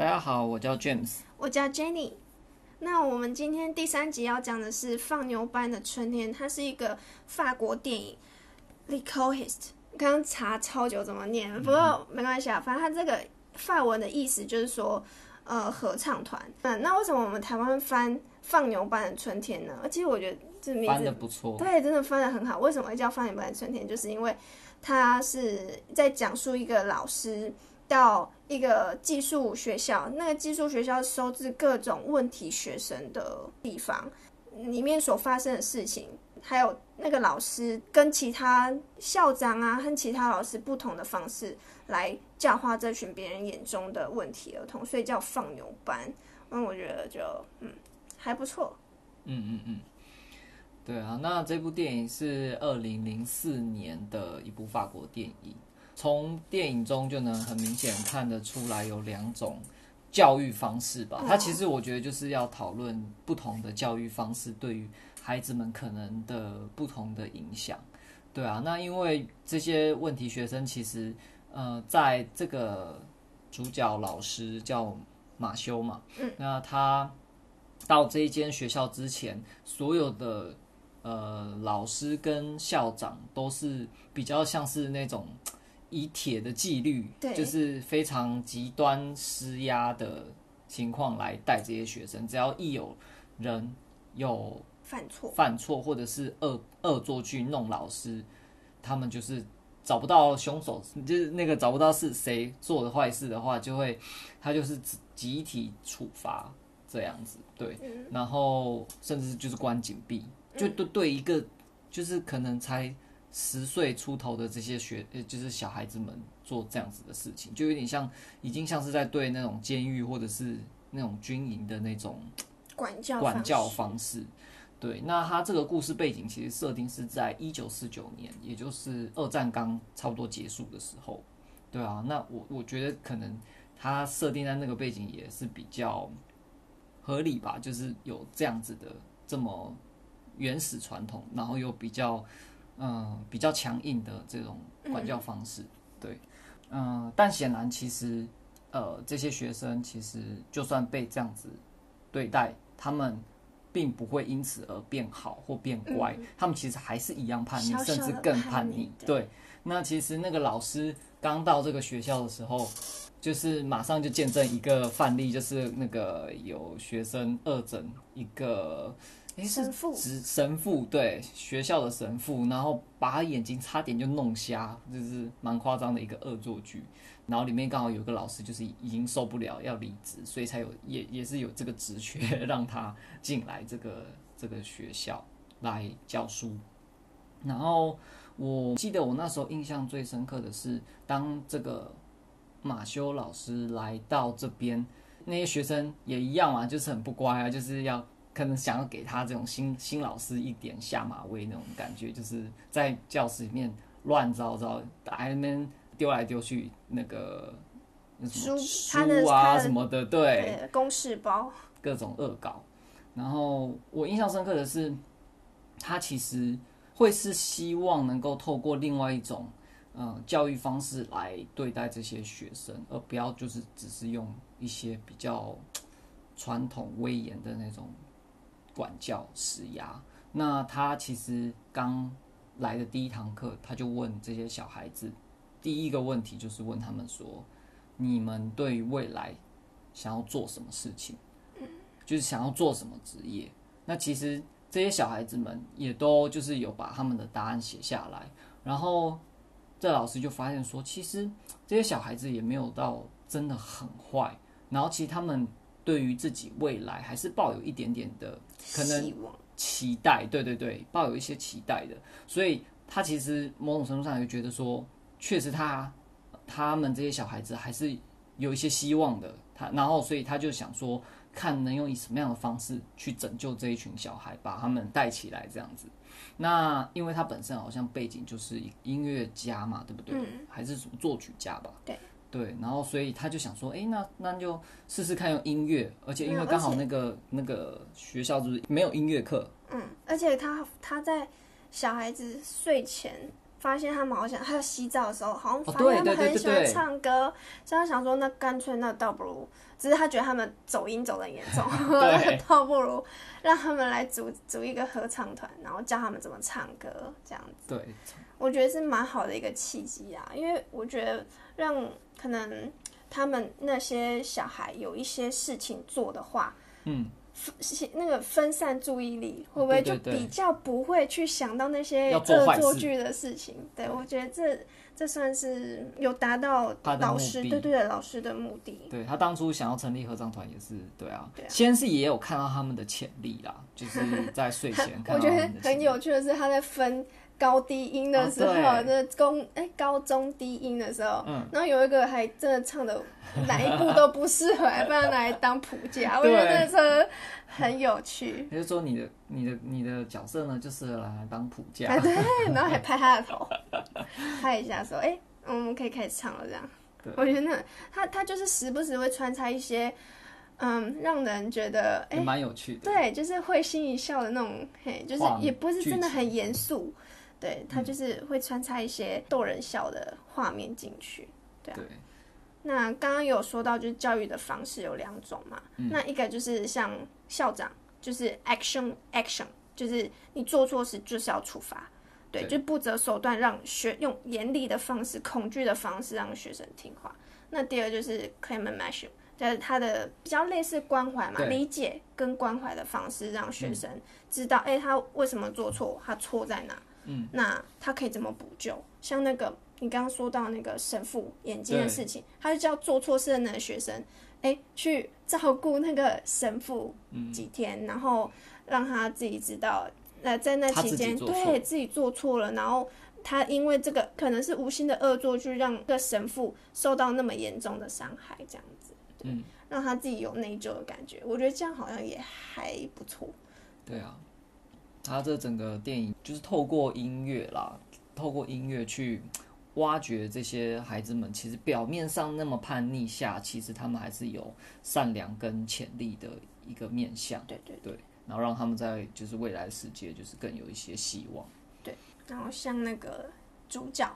大家好，我叫 James。我叫 Jenny。那我们今天第三集要讲的是《放牛班的春天》，它是一个法国电影。l e c o h i s t 刚刚查超久怎么念，不过没关系啊，反正它这个法文的意思就是说，呃，合唱团。嗯，那为什么我们台湾翻《放牛班的春天》呢？其实我觉得这名字翻的不错，对，真的翻的很好。为什么会叫《放牛班的春天》？就是因为它是在讲述一个老师。到一个寄宿学校，那个寄宿学校收治各种问题学生的地方，里面所发生的事情，还有那个老师跟其他校长啊，和其他老师不同的方式来教化这群别人眼中的问题儿童，所以叫放牛班。嗯，我觉得就嗯还不错。嗯嗯嗯，对啊，那这部电影是二零零四年的一部法国电影。从电影中就能很明显看得出来，有两种教育方式吧。它其实我觉得就是要讨论不同的教育方式对于孩子们可能的不同的影响。对啊，那因为这些问题学生其实，呃，在这个主角老师叫马修嘛，嗯，那他到这一间学校之前，所有的呃老师跟校长都是比较像是那种。以铁的纪律，就是非常极端施压的情况来带这些学生。只要一有人有犯错、犯错或者是恶恶作剧弄老师，他们就是找不到凶手，就是那个找不到是谁做的坏事的话，就会他就是集体处罚这样子。对，然后甚至就是关紧闭，就对对一个就是可能才。十岁出头的这些学，呃，就是小孩子们做这样子的事情，就有点像，已经像是在对那种监狱或者是那种军营的那种 管教管教方式。对，那他这个故事背景其实设定是在一九四九年，也就是二战刚差不多结束的时候。对啊，那我我觉得可能他设定在那个背景也是比较合理吧，就是有这样子的这么原始传统，然后又比较。嗯，比较强硬的这种管教方式，对，嗯，但显然其实，呃，这些学生其实就算被这样子对待，他们并不会因此而变好或变乖，他们其实还是一样叛逆，甚至更叛逆。对，那其实那个老师刚到这个学校的时候，就是马上就见证一个范例，就是那个有学生恶整一个。神父，神父对学校的神父，然后把他眼睛差点就弄瞎，就是蛮夸张的一个恶作剧。然后里面刚好有个老师，就是已经受不了要离职，所以才有也也是有这个职缺 让他进来这个这个学校来教书。然后我记得我那时候印象最深刻的是，当这个马修老师来到这边，那些学生也一样嘛，就是很不乖啊，就是要。可能想要给他这种新新老师一点下马威那种感觉，就是在教室里面乱糟糟，打那边丢来丢去那个书书啊什么的，对，公式包各种恶搞。然后我印象深刻的是，他其实会是希望能够透过另外一种嗯教育方式来对待这些学生，而不要就是只是用一些比较传统威严的那种。管教施压，那他其实刚来的第一堂课，他就问这些小孩子，第一个问题就是问他们说：“你们对于未来想要做什么事情？就是想要做什么职业？”那其实这些小孩子们也都就是有把他们的答案写下来，然后这老师就发现说，其实这些小孩子也没有到真的很坏，然后其实他们。对于自己未来还是抱有一点点的可能期待，对对对，抱有一些期待的，所以他其实某种程度上也觉得说，确实他他们这些小孩子还是有一些希望的，他然后所以他就想说，看能用以什么样的方式去拯救这一群小孩，把他们带起来这样子。那因为他本身好像背景就是音乐家嘛，对不对？还是什么作曲家吧？对。对，然后所以他就想说，哎，那那就试试看用音乐，而且因为刚好那个那个学校就是没有音乐课，嗯，而且他他在小孩子睡前发现他们好像还有洗澡的时候，好像哦发现他们很喜欢对唱歌，所以他想说，那干脆那倒不如，只是他觉得他们走音走的严重，倒不如让他们来组组一个合唱团，然后教他们怎么唱歌，这样子，对，我觉得是蛮好的一个契机啊，因为我觉得让可能他们那些小孩有一些事情做的话，嗯，那个分散注意力，会不会就比较不会去想到那些恶作剧的事情？对，我觉得这这算是有达到老师的对对对老师的目的。对他当初想要成立合唱团也是对啊，對啊先是也有看到他们的潜力啦，就是在睡前 看到我觉得很有趣的是，他在分高低音的时候，那中哎、高中低音的时候，嗯然后有一个还真的唱的哪一部都不适合，还不然拿来当谱架，我觉对得真的很有趣。也就是说你的你的你的角色呢，就适合来当谱架哎，，对，然后还拍他的头，拍一下说，哎、我们可以开始唱了，这样。我觉得那他他就是时不时会穿插一些，嗯，让人觉得，哎、也蛮有趣的。对，就是会心一笑的那种，嘿，就是也不是真的很严肃，对他就是会穿插一些逗人笑的画面进去。对啊。对。那刚刚有说到，就是教育的方式有两种嘛，嗯。那一个就是像校长，就是 action action，就是你做错事就是要处罚，对，对。就不择手段让学用严厉的方式、恐惧的方式让学生听话。那第二就是 claim and measure，就是他的比较类似关怀嘛，理解跟关怀的方式，让学生知道，哎、他为什么做错，他错在哪，嗯，那他可以怎么补救？像那个你刚刚说到那个神父眼睛的事情，他就叫做错事的那个学生，哎、去照顾那个神父嗯。几天，然后让他自己知道，呃，在那期间对自己做错。了，然后他因为这个可能是无心的恶作剧，让个神父受到那么严重的伤害，这样子，对，嗯让他自己有内疚的感觉，我觉得这样好像也还不错。对啊，他这整个电影就是透过音乐啦，透过音乐去挖掘这些孩子们，其实表面上那么叛逆下，其实他们还是有善良跟潜力的一个面向，对对对，然后让他们在就是未来世界就是更有一些希望。对然后像那个主角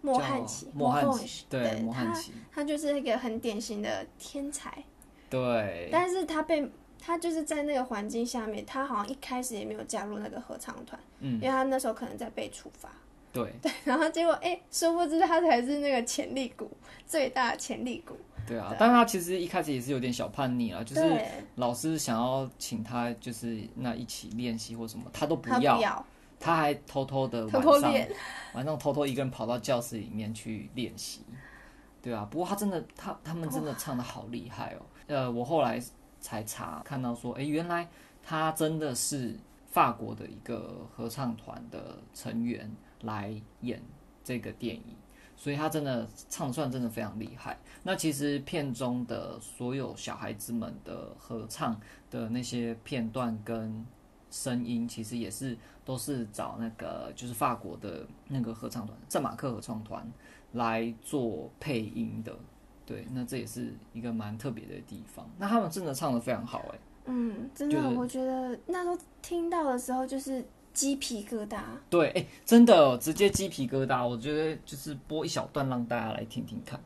莫汉奇，莫汉汉奇，对，莫汉奇，他就是一个很典型的天才，对，但是他被他就是在那个环境下面，他好像一开始也没有加入那个合唱团，嗯。因嗯，为他那时候可能在被处罚，对。对，然后结果哎，殊不知他才是那个潜力股最大的潜力股，对啊，但他其实一开始也是有点小叛逆啊，就是，老师想要请他就是那一起练习或什么，他都不要，他还偷偷的偷晚上晚上偷偷一个人跑到教室里面去练习，对啊。不过他真的，他他们真的唱的好厉害哦。呃，我后来才查看到说，哎，原来他真的是法国的一个合唱团的成员来演这个电影，所以他真的唱算真的非常厉害。那其实片中的所有小孩子们的合唱的那些片段跟声音，其实也是都是找那个就是法国的那个合唱团圣马克合唱团来做配音的。对，那这也是一个蛮特别的地方。那他们真的唱的非常好，哎，嗯，真的，就是我觉得那时候听到的时候就是鸡皮疙瘩，对，哎，真的直接鸡皮疙瘩。我觉得就是播一小段让大家来听听看。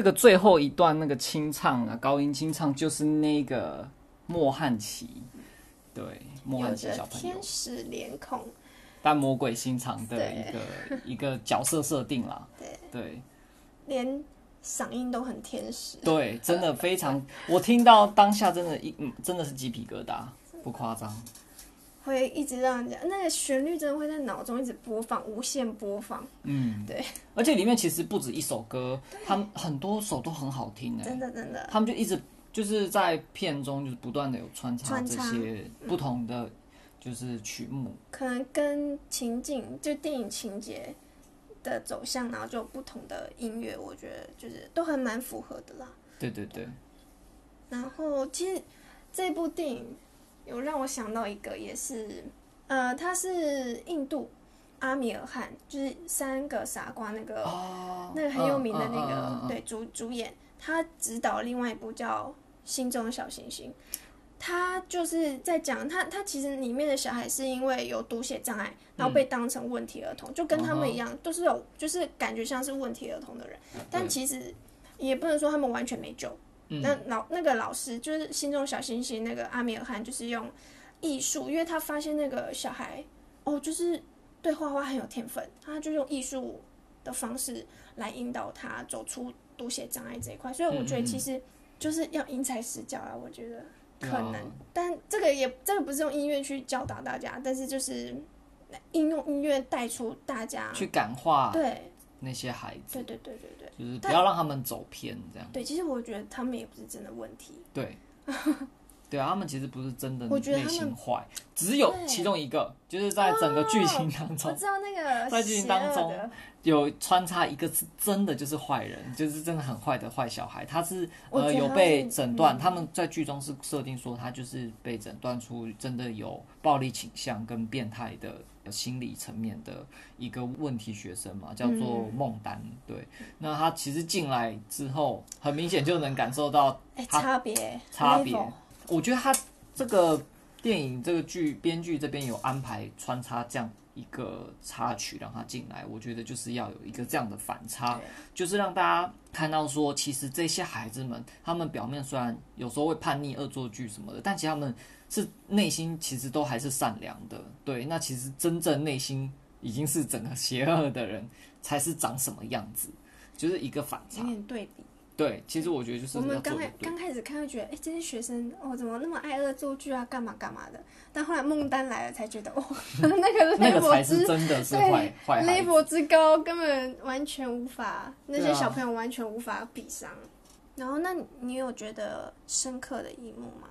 这个最后一段那个清唱啊，高音清唱就是那个莫汉奇，对，莫汉奇小朋友。天，使脸孔，但魔鬼心肠的一个 一个角色设定啦，对。对。连嗓音都很天使。对，真的非常，我听到当下真的一嗯真的是鸡皮疙瘩，不夸张，会一直让人家那个旋律真的会在脑中一直播放，无限播放，嗯，对，而且里面其实不止一首歌，他们很多首都很好听哎、真的真的，他们就一直就是在片中就是不断的有穿插这些不同的就是曲目，可能跟情景就电影情节的走向，然后就不同的音乐，我觉得就是都还蛮符合的啦。对对对，然后其实这部电影有让我想到一个，也是呃，他是印度阿米尔汗，就是三个傻瓜那个、哦那个很有名的那个、对主主演，他指导另外一部叫《心中的小星星》。他就是在讲他，他其实里面的小孩是因为有读写障碍，然后被当成问题儿童，就跟他们一样，都是有就是感觉像是问题儿童的人，但其实也不能说他们完全没救。嗯那老那个老师就是心中小星星那个阿米尔汗，就是用艺术，因为他发现那个小孩哦，就是对画画很有天分，他就用艺术的方式来引导他走出读写障碍这一块。所以我觉得其实就是要因材施教啊，我觉得可能，但这个也这个不是用音乐去教导大家，但是就是应用音乐带出大家去感化对那些孩子，对对对对对就是不要让他们走偏，这样对，其实我觉得他们也不是真的问题。对。对啊，他们其实不是真的内心坏，只有其中一个，就是在整个剧情当我中知道那个在剧情当中有穿插一个是真的就是坏人，就是真的很坏的坏小孩，他是呃有被是诊断，嗯他们在剧中是设定说他就是被诊断出真的有暴力倾向跟变态的心理层面的一个问题学生嘛，叫做嗯孟丹。对，那他其实进来之后，很明显就能感受到哎，差别差别。我觉得他这个电影这个剧编剧这边有安排穿插这样一个插曲让他进来，我觉得就是要有一个这样的反差，就是让大家看到说，其实这些孩子们，他们表面虽然有时候会叛逆、恶作剧什么的，但其实他们是内心其实都还是善良的。对，那其实真正内心已经是整个邪恶的人，才是长什么样子，就是一个反差有。点对比。对，其实我觉得就是我们刚开刚。开始看会觉得，哎，这些学生哦，怎么那么爱恶作剧啊，干嘛干嘛的。但后来孟丹来了，才觉得，哦，那个那个 level 才是之真的是对坏坏孩子。level 之高，根本完全无法，那些小朋友完全无法比上。然后，那你有觉得深刻的一幕吗？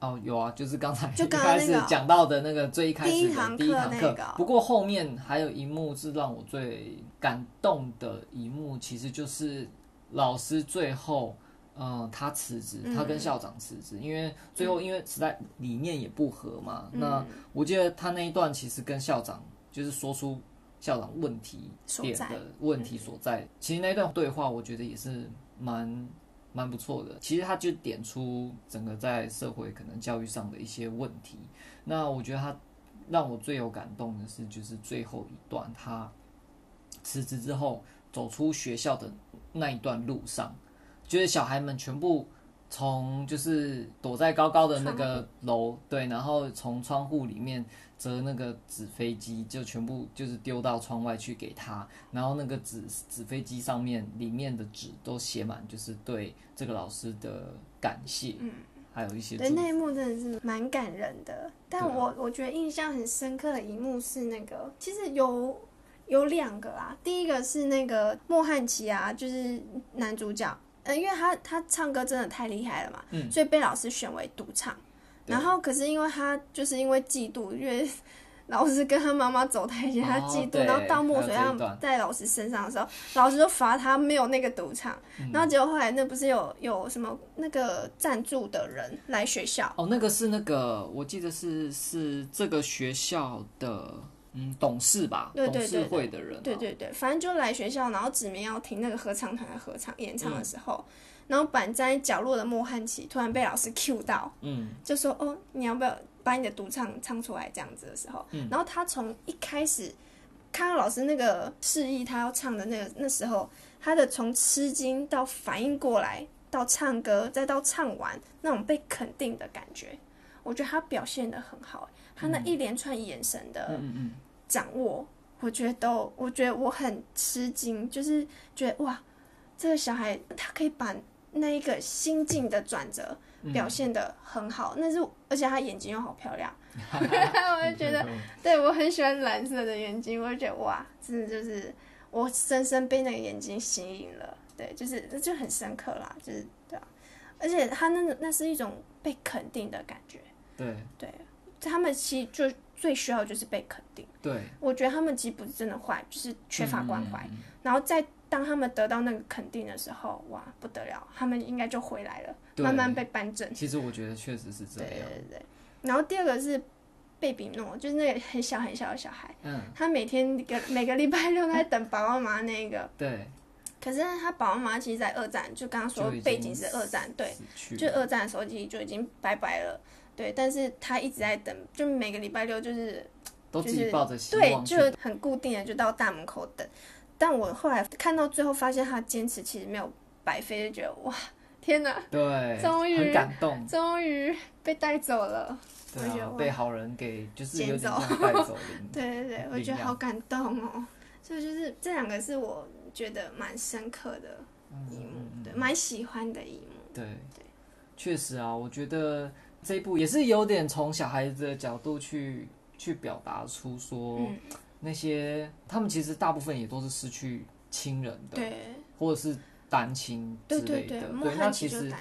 哦，有啊，就是刚才就一开始讲到的那个最一开始的第一堂课课那个。不过后面还有一幕是让我最感动的一幕，其实就是老师最后。嗯，他辞职，他跟嗯校长辞职，因为最后因为实在理念也不合嘛。嗯那我记得他那一段其实跟校长就是说出校长问题点的问题所在。其实那一段对话，我觉得也是蛮蛮不错的。其实他就点出整个在社会可能教育上的一些问题。那我觉得他让我最有感动的是，就是最后一段他辞职之后走出学校的那一段路上，就是小孩们全部。从就是躲在高高的那个楼，对，然后从窗户里面折那个纸飞机，就全部就是丢到窗外去给他，然后那个纸纸飞机上面里面的纸都写满，就是对这个老师的感谢，嗯，还有一些对，那一幕真的是蛮感人的。但我我觉得印象很深刻的一幕是那个，其实有有两个啦。第一个是那个莫汉奇啊，就是男主角，呃，因为他他唱歌真的太厉害了嘛，嗯所以被老师选为独唱。然后可是因为他就是因为嫉妒，因为老师跟他妈妈走太近，他哦嫉妒，对然后倒墨水还有这一段让在老师身上的时候，老师就罚他没有那个独唱。嗯然后结果后来那不是有有什么那个赞助的人来学校，哦，那个是那个，我记得是是这个学校的嗯董事吧，对对董事会的人、啊，对对对，反正就来学校，然后指名要听那个合唱团的合唱演唱嗯的时候，然后板在角落的莫汉奇突然被老师 cue 到，嗯，就说：“哦，你要不要把你的独唱唱出来？”这样子的时候，嗯。然后他从一开始看到老师那个示意他要唱的那个那时候，他的从吃惊到反应过来，到唱歌，再到唱完那种被肯定的感觉，我觉得他表现的很好，他那一连串眼神的。掌握，我觉得都，我觉得我很吃惊，就是觉得哇，这个小孩他可以把那一个心境的转折嗯。表现的很好，那是而且他眼睛又好漂亮，我就觉得，嗯对我很喜欢蓝色的眼睛，我就觉得哇，真的就是我深深被那个眼睛吸引了，对，就是这就很深刻啦，就是对啊，而且他那那是一种被肯定的感觉，对。对，他们其实就最需要的就是被肯定。对，我觉得他们其实不是真的坏，就是缺乏关怀。嗯然后在当他们得到那个肯定的时候，哇，不得了，他们应该就回来了，慢慢被扳正。其实我觉得确实是这对样。对对。然后第二个是贝比诺，就是那个很小很小的小孩，嗯，他每天个每个礼拜六在等爸爸妈妈那个，对，可是他爸爸妈妈其实，在二战，就刚刚说背景是二战，对，就二战的时候其实就已经拜拜了，对，但是他一直在等，就每个礼拜六就是 都自己就是抱着希对，望对就很固定的就到大门口等。但我后来看到最后，发现他坚持其实没有白费，就觉得哇，天哪，对，终于很感动。终于被带走了。对啊，我觉得被好人给就是有点捡走。对对对，我觉得好感动哦。所以就是这两个是我觉得蛮深刻的一幕，嗯对，蛮喜欢的一幕。对，确实啊，我觉得这一部也是有点从小孩子的角度去去表达出说，嗯，那些他们其实大部分也都是失去亲人的，对或者是单亲之对对对，类的。对，那其实。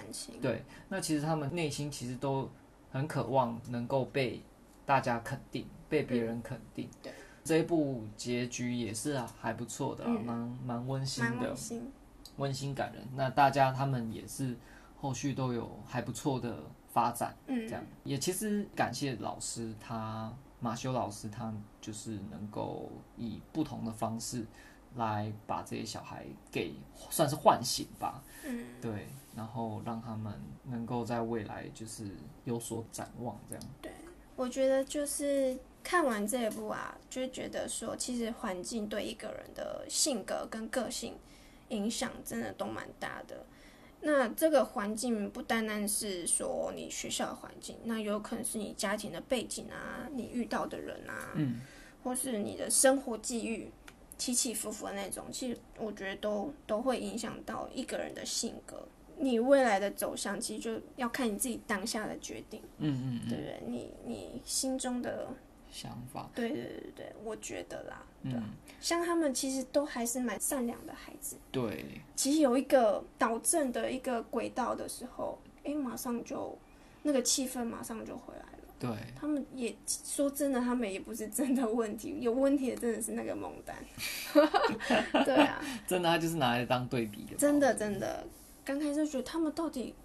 对，那其实他们内心其实都很渴望能够被大家肯定，被别人肯定。嗯对，这一部结局也是啊还不错的蛮蛮温馨的温，馨。温馨感人。那大家他们也是后续都有还不错的发展，嗯这，样也其实感谢老师他马修老师他就是能够以不同的方式来把这些小孩给算是唤醒吧，嗯，对，然后让他们能够在未来就是有所展望，这样。对我觉得就是看完这一部啊，就觉得说，其实环境对一个人的性格跟个性影响真的都蛮大的。那这个环境不单单是说你学校的环境，那有可能是你家庭的背景啊，你遇到的人啊，嗯，或是你的生活际遇起起伏伏的那种，其实我觉得都都会影响到一个人的性格。你未来的走向，其实就要看你自己当下的决定。嗯嗯嗯，对不对？你你心中的，想法，对对对对，我觉得啦，对啊。嗯，像他们其实都还是蛮善良的孩子。对，其实有一个导正的一个轨道的时候，哎，马上就那个气氛马上就回来了。对，他们也说真的，他们也不是真的问题，有问题的真的是那个蒙丹。对啊，真的他就是拿来当对比的，真的真的，刚开始就觉得他们到底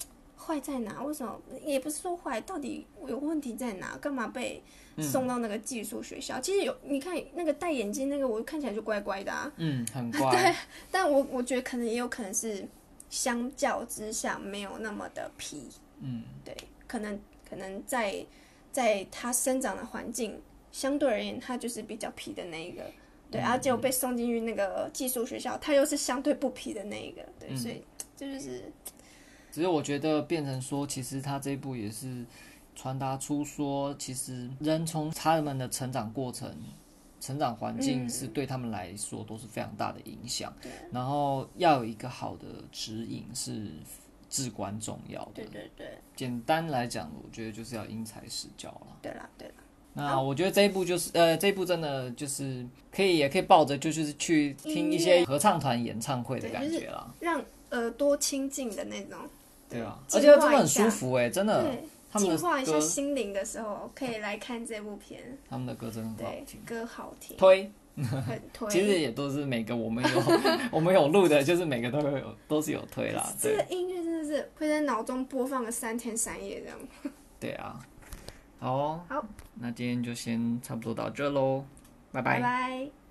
坏在哪？为什么也不是说坏，到底有问题在哪？干嘛被送到那个寄宿学校？其实有，你看那个戴眼镜那个，我看起来就乖乖的啊。嗯，很 乖，但我我觉得可能也有可能是相较之下没有那么的皮，嗯，对，可能可能在在他生长的环境相对而言，他就是比较皮的那一个。对，嗯然后结果被送进去那个寄宿学校，他又是相对不皮的那一个，对，嗯所以这就是只是我觉得变成说，其实他这一部也是传达出说，其实人从他们的成长过程、成长环境嗯是对他们来说都是非常大的影响。对然后要有一个好的指引是至关重要的。对对对简单来讲，我觉得就是要因材施教了。对啦对啦，那我觉得这一部就是呃，这一部真的就是可以，也可以抱着就是去听一些合唱团演唱会的感觉啦，让耳朵亲近的那种，对啊？而且真的很舒服哎、真的，净化一下，心灵的时候，可以来看这部片，他们的歌真的很好歌好听，推。很推。其实也都是每个我们有 我们有录的，就是每个都有都是有推啦，对这个音乐真的是会在脑中播放个三天三夜这样。对啊。好哦，好，那今天就先差不多到这喽，拜拜拜。